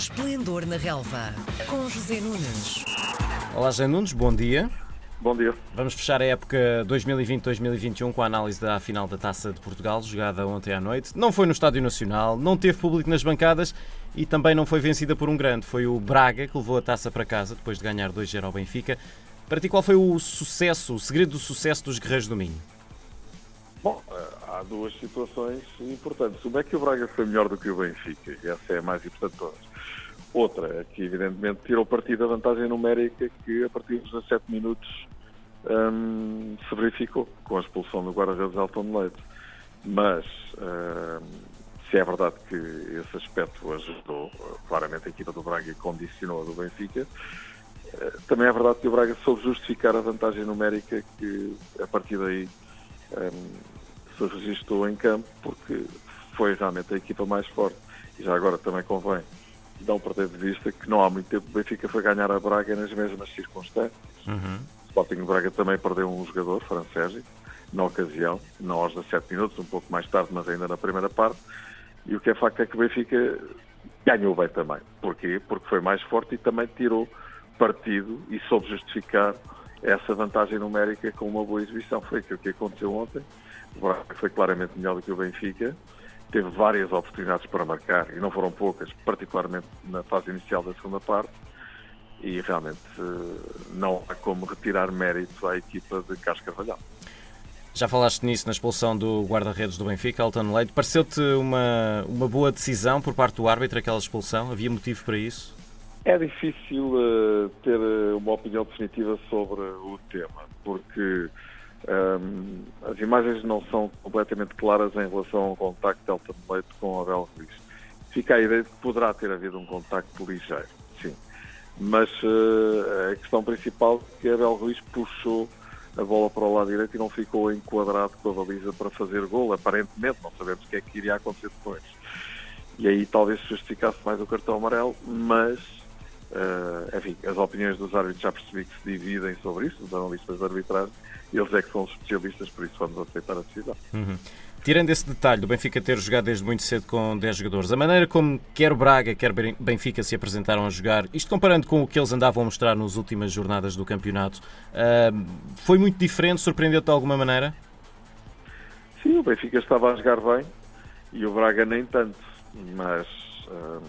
Esplendor na Relva, com José Nunes. Olá, José Nunes, bom dia. Bom dia. Vamos fechar a época 2020-2021 com a análise da final da Taça de Portugal, jogada ontem à noite. Não foi no Estádio Nacional, não teve público nas bancadas e também não foi vencida por um grande. Foi o Braga que levou a taça para casa depois de ganhar 2-0 ao Benfica. Para ti, qual foi o sucesso, o segredo do sucesso dos Guerreiros do Minho? Bom, eh, há duas situações importantes. Uma é que o Braga foi melhor do que o Benfica, e essa é a mais importante de todas. Outra é que, evidentemente, tirou partido da vantagem numérica que, a partir dos 17 minutos, hum, se verificou com a expulsão do guarda-redes Elton Leite. Mas, hum, se é verdade que esse aspecto ajudou, claramente a equipa do Braga condicionou a do Benfica, eh, também é verdade que o Braga soube justificar a vantagem numérica que, a partir daí, hum, se registrou em campo, porque foi realmente a equipa mais forte. E já agora também convém não perder de vista que não há muito tempo o Benfica foi ganhar a Braga nas mesmas circunstâncias. Uhum. O Sporting Braga também perdeu um jogador, francês, na ocasião, não aos 17 minutos, um pouco mais tarde, mas ainda na primeira parte. E o que é facto é que o Benfica ganhou bem também. Porquê? Porque foi mais forte e também tirou partido e soube justificar essa vantagem numérica com uma boa exibição. Foi o que aconteceu ontem. O Braga foi claramente melhor do que o Benfica teve várias oportunidades para marcar e não foram poucas, particularmente na fase inicial da segunda parte. E realmente eh, não há como retirar mérito à equipa de Carlos Carvalhal. Já falaste nisso na expulsão do guarda-redes do Benfica, Alton Leite. Pareceu-te uma, uma boa decisão por parte do árbitro aquela expulsão? Havia motivo para isso? É difícil uh, ter eh, uma opinião definitiva sobre o tema, porque um, as imagens não são completamente claras em relação ao contacto de Elton Leite com Abel Ruiz. Fica a ideia de que poderá ter havido um contacto ligeiro, sim. Mas uh, a questão principal é que Abel Ruiz puxou a bola para o lado direito e não ficou enquadrado com a baliza para fazer gol, aparentemente, não sabemos o que é que iria acontecer depois. E aí talvez se justificasse mais o cartão amarelo, mas Uh, enfim, as opiniões dos árbitros já percebi que se dividem sobre isso, os analistas de arbitragem, eles é que são os especialistas, por isso vamos aceitar a decisão. Uhum. Tirando esse detalhe do Benfica ter jogado desde muito cedo com 10 jogadores, a maneira como quer Braga, quer Benfica se apresentaram a jogar, isto comparando com o que eles andavam a mostrar nas últimas jornadas do campeonato, uh, foi muito diferente? Surpreendeu-te de alguma maneira? Sim, o Benfica estava a jogar bem e o Braga nem tanto, mas uh,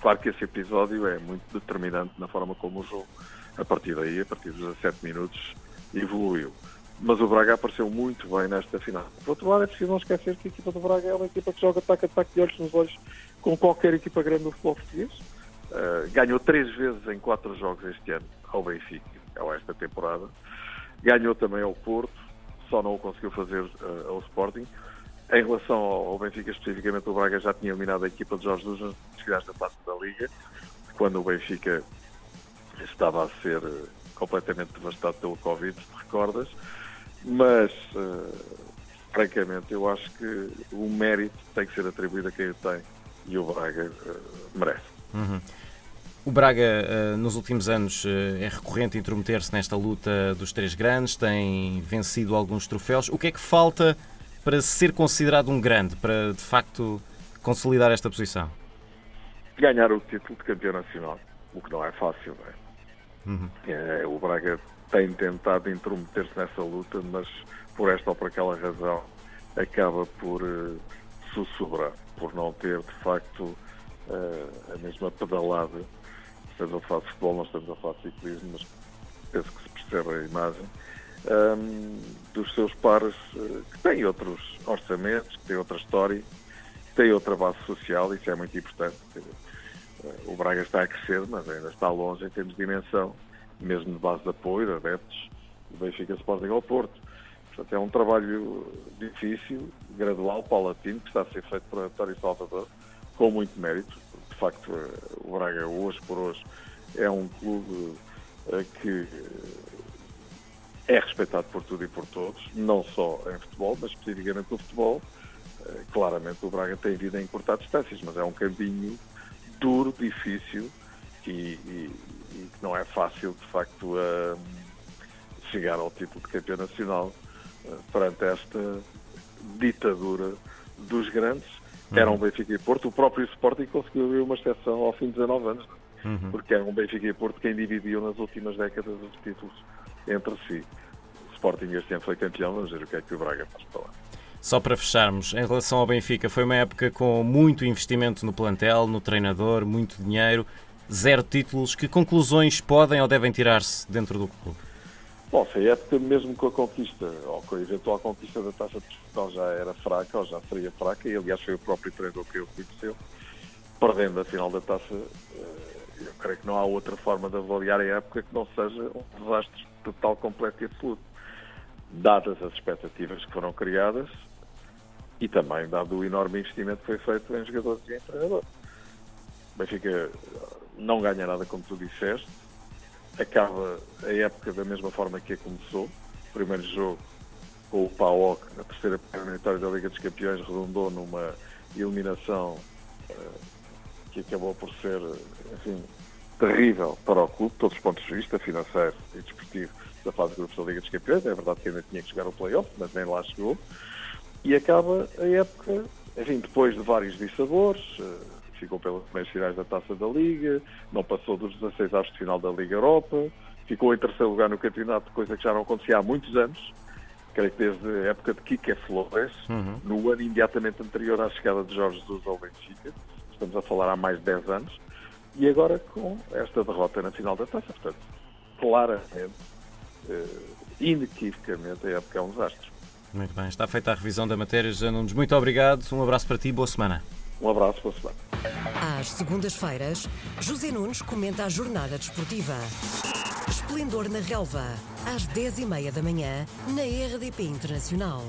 Claro que esse episódio é muito determinante na forma como o jogo, a partir daí, a partir dos 17 minutos, evoluiu. Mas o Braga apareceu muito bem nesta final. Por outro lado, é preciso não esquecer que a equipa do Braga é uma equipa que joga ataque-ataque de olhos nos olhos com qualquer equipa grande do futebol português. Uh, ganhou três vezes em quatro jogos este ano ao Benfica, ou esta temporada. Ganhou também ao Porto, só não o conseguiu fazer uh, ao Sporting. Em relação ao Benfica, especificamente, o Braga já tinha eliminado a equipa de Jorge Jesus nos finais da da Liga, quando o Benfica estava a ser eh, completamente devastado pelo Covid, te recordas. Mas, uh, francamente, eu acho que o mérito tem que ser atribuído a quem o tem e o Braga uh, merece. Uhum. O Braga, nos últimos anos, é recorrente intrometer-se nesta luta dos três grandes, tem vencido alguns troféus. O que é que falta para ser considerado um grande, para de facto consolidar esta posição? Ganhar o título de campeão nacional, o que não é fácil, não é? Uhum. é o Braga tem tentado intrometer-se nessa luta, mas por esta ou por aquela razão acaba por uh, sussurrar, por não ter de facto uh, a mesma pedalada. Estamos a falar de futebol, não estamos a falar de ciclismo, mas penso que se percebe a imagem um, dos seus pares uh, que têm outros orçamentos, que têm outra história, que têm outra base social, isso é muito importante. O Braga está a crescer, mas ainda está longe em termos de dimensão, mesmo de base de apoio, de adeptos, do Benfica Sporting ao Porto. Portanto, é um trabalho difícil, gradual, paulatino, que está a ser feito por António Salvador, com muito mérito. De facto, eh, o Braga, hoje por hoje, é um clube que é respeitado por tudo e por todos, não só em futebol, mas especificamente no futebol. Eh, claramente o Braga tem vida em encurtar distâncias, mas é um caminho duro, difícil e, e, e que não é fácil, de facto, chegar ao título de campeão nacional uh, perante esta ditadura dos grandes Era um Benfica e Porto. O próprio Sporting conseguiu uma exceção ao fim de 19 anos, uhum. porque era um Benfica e Porto quem dividiu nas últimas décadas os títulos entre si. O Sporting este ano foi campeão, vamos ver o que é que o Braga faz para lá. Só para fecharmos, em relação ao Benfica, foi uma época com muito investimento no plantel, no treinador, muito dinheiro, zero títulos. Que conclusões podem ou devem tirar-se dentro do clube? Bom, se a época, mesmo com a conquista, ou com a eventual conquista da taça de Portugal já era fraca, ou já seria fraca, e aliás foi o próprio treinador que eu conheceu, perdendo a final da taça, eh, eu creio que não há outra forma de avaliar a época que não seja um desastre total, completo e absoluto. Dadas as expectativas que foram criadas e também dado o enorme investimento que foi feito em jogadores e em treinador. O Benfica não ganha nada, como tu disseste, acaba a época da mesma forma que a começou. Primeiro jogo com o PAOK, na terceira eliminatória da Liga dos Campeões, redundou numa eliminação uh, que acabou por ser, enfim, terrível para o clube, todos os pontos de vista, financeiro e desportivo, da fase de grupos da Liga dos Campeões. É verdade que ainda tinha que chegar ao playoff, mas nem lá chegou. E acaba a época, enfim, depois de vários dissabores, uh, ficou pelas meias finais da Taça da Liga, não passou dos 16 aos de final da Liga Europa, ficou em terceiro lugar no campeonato, coisa que já não acontecia há muitos anos, creio que desde a época de Kike Flores, uhum. no ano imediatamente anterior à chegada de Jorge Jesus ao Benfica, estamos a falar há mais de 10 anos, e agora com esta derrota na final da Taça, portanto, claramente, uh, inequivocamente, a época é um desastre. Muito bem, está feita a revisão da matéria. José Nunes, muito obrigado, um abraço para ti e boa semana. Um abraço, boa semana. Às segundas-feiras, José Nunes comenta a jornada desportiva. Esplendor na Relva, às 10h30 da manhã, na RDP Internacional.